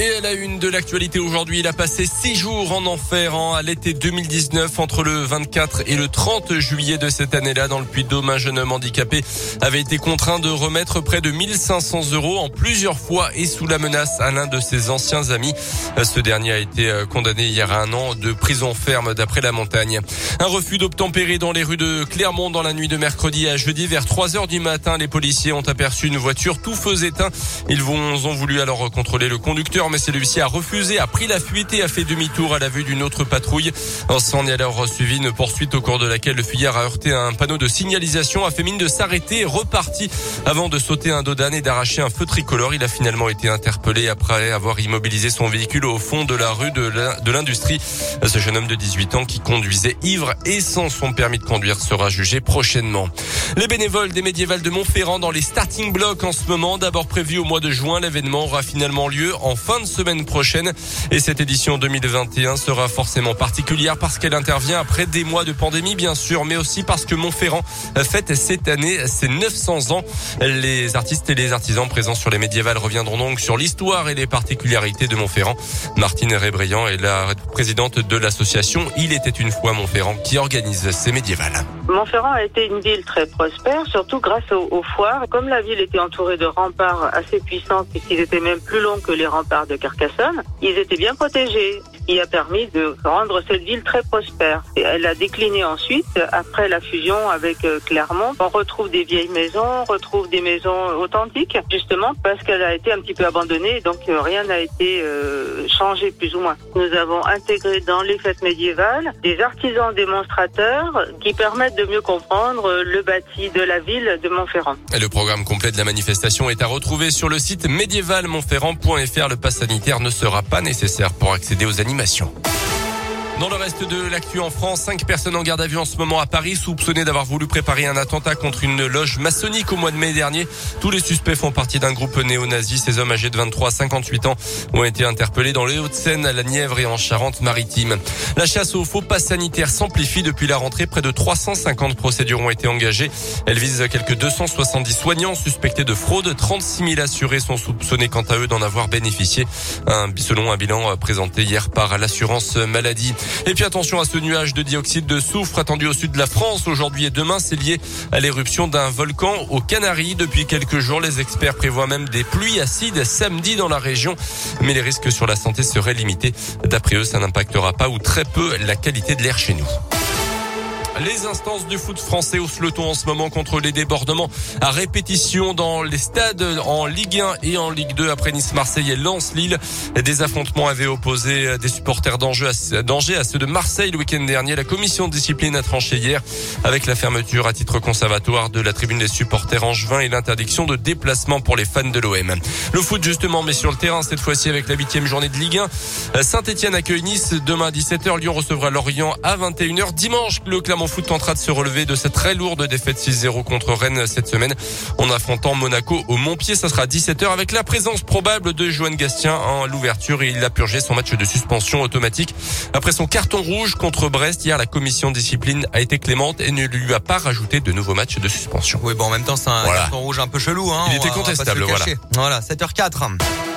Et à la une de l'actualité aujourd'hui, il a passé six jours en enfer hein, à l'été 2019 entre le 24 et le 30 juillet de cette année-là dans le Puy-de-Dôme. Un jeune homme handicapé avait été contraint de remettre près de 1500 euros en plusieurs fois et sous la menace à l'un de ses anciens amis. Ce dernier a été euh, condamné hier à un an de prison ferme d'après la montagne. Un refus d'obtempérer dans les rues de Clermont dans la nuit de mercredi à jeudi vers 3 heures du matin. Les policiers ont aperçu une voiture tout feu éteint. Ils ont voulu alors contrôler le conducteur mais celui-ci a refusé, a pris la fuite et a fait demi-tour à la vue d'une autre patrouille. S'en est alors suivi une poursuite au cours de laquelle le fuyard a heurté un panneau de signalisation, a fait mine de s'arrêter et reparti avant de sauter un dos d'âne et d'arracher un feu tricolore. Il a finalement été interpellé après avoir immobilisé son véhicule au fond de la rue de l'industrie. Ce jeune homme de 18 ans qui conduisait ivre et sans son permis de conduire sera jugé prochainement. Les bénévoles des médiévales de Montferrand dans les starting blocks en ce moment, d'abord prévu au mois de juin, l'événement aura finalement lieu en fin de semaine prochaine. Et cette édition 2021 sera forcément particulière parce qu'elle intervient après des mois de pandémie, bien sûr, mais aussi parce que Montferrand fête cette année ses 900 ans. Les artistes et les artisans présents sur les médiévales reviendront donc sur l'histoire et les particularités de Montferrand. Martine Rébriand est la présidente de l'association Il était une fois Montferrand qui organise ces médiévales. Montferrand a été une ville très prospère, surtout grâce aux, aux foires. Comme la ville était entourée de remparts assez puissants, puisqu'ils étaient même plus longs que les remparts de Carcassonne, ils étaient bien protégés. Il a permis de rendre cette ville très prospère. Elle a décliné ensuite, après la fusion avec euh, Clermont. On retrouve des vieilles maisons, on retrouve des maisons authentiques, justement parce qu'elle a été un petit peu abandonnée, donc euh, rien n'a été euh, changé plus ou moins. Nous avons intégré dans les fêtes médiévales des artisans démonstrateurs qui permettent de mieux comprendre le bâti de la ville de Montferrand. Et le programme complet de la manifestation est à retrouver sur le site médiévalmontferrand.fr. Le pass sanitaire ne sera pas nécessaire pour accéder aux animations. Dans le reste de l'actu en France, cinq personnes en garde à vue en ce moment à Paris, soupçonnées d'avoir voulu préparer un attentat contre une loge maçonnique au mois de mai dernier. Tous les suspects font partie d'un groupe néo-nazi. Ces hommes âgés de 23 à 58 ans ont été interpellés dans les Hauts-de-Seine, à la Nièvre et en Charente-Maritime. La chasse aux faux pas sanitaires s'amplifie depuis la rentrée. Près de 350 procédures ont été engagées. Elle vise quelques 270 soignants suspectés de fraude. 36 000 assurés sont soupçonnés quant à eux d'en avoir bénéficié. Selon un bilan présenté hier par l'assurance maladie. Et puis attention à ce nuage de dioxyde de soufre attendu au sud de la France aujourd'hui et demain. C'est lié à l'éruption d'un volcan aux Canaries. Depuis quelques jours, les experts prévoient même des pluies acides samedi dans la région. Mais les risques sur la santé seraient limités. D'après eux, ça n'impactera pas ou très peu la qualité de l'air chez nous. Les instances du foot français haussent le ton en ce moment contre les débordements à répétition dans les stades en Ligue 1 et en Ligue 2 après Nice-Marseille et Lens-Lille. Des affrontements avaient opposé des supporters d'Angers à ceux de Marseille le week-end dernier. La commission de discipline a tranché hier avec la fermeture à titre conservatoire de la tribune des supporters angevins et l'interdiction de déplacement pour les fans de l'OM. Le foot justement, mais sur le terrain cette fois-ci avec la huitième journée de Ligue 1. Saint-Etienne accueille Nice demain à 17h. Lyon recevra Lorient à 21h. Dimanche, le Clermont Foot tentera de se relever de cette très lourde défaite 6-0 contre Rennes cette semaine en affrontant Monaco au Montpied. Ça sera 17h avec la présence probable de Joanne Gastien en l'ouverture et il a purgé son match de suspension automatique. Après son carton rouge contre Brest, hier la commission discipline a été clémente et ne lui a pas rajouté de nouveaux matchs de suspension. Oui, bon, en même temps, c'est un carton rouge un peu chelou. Hein, il était contestable, voilà. Voilà, 7h04.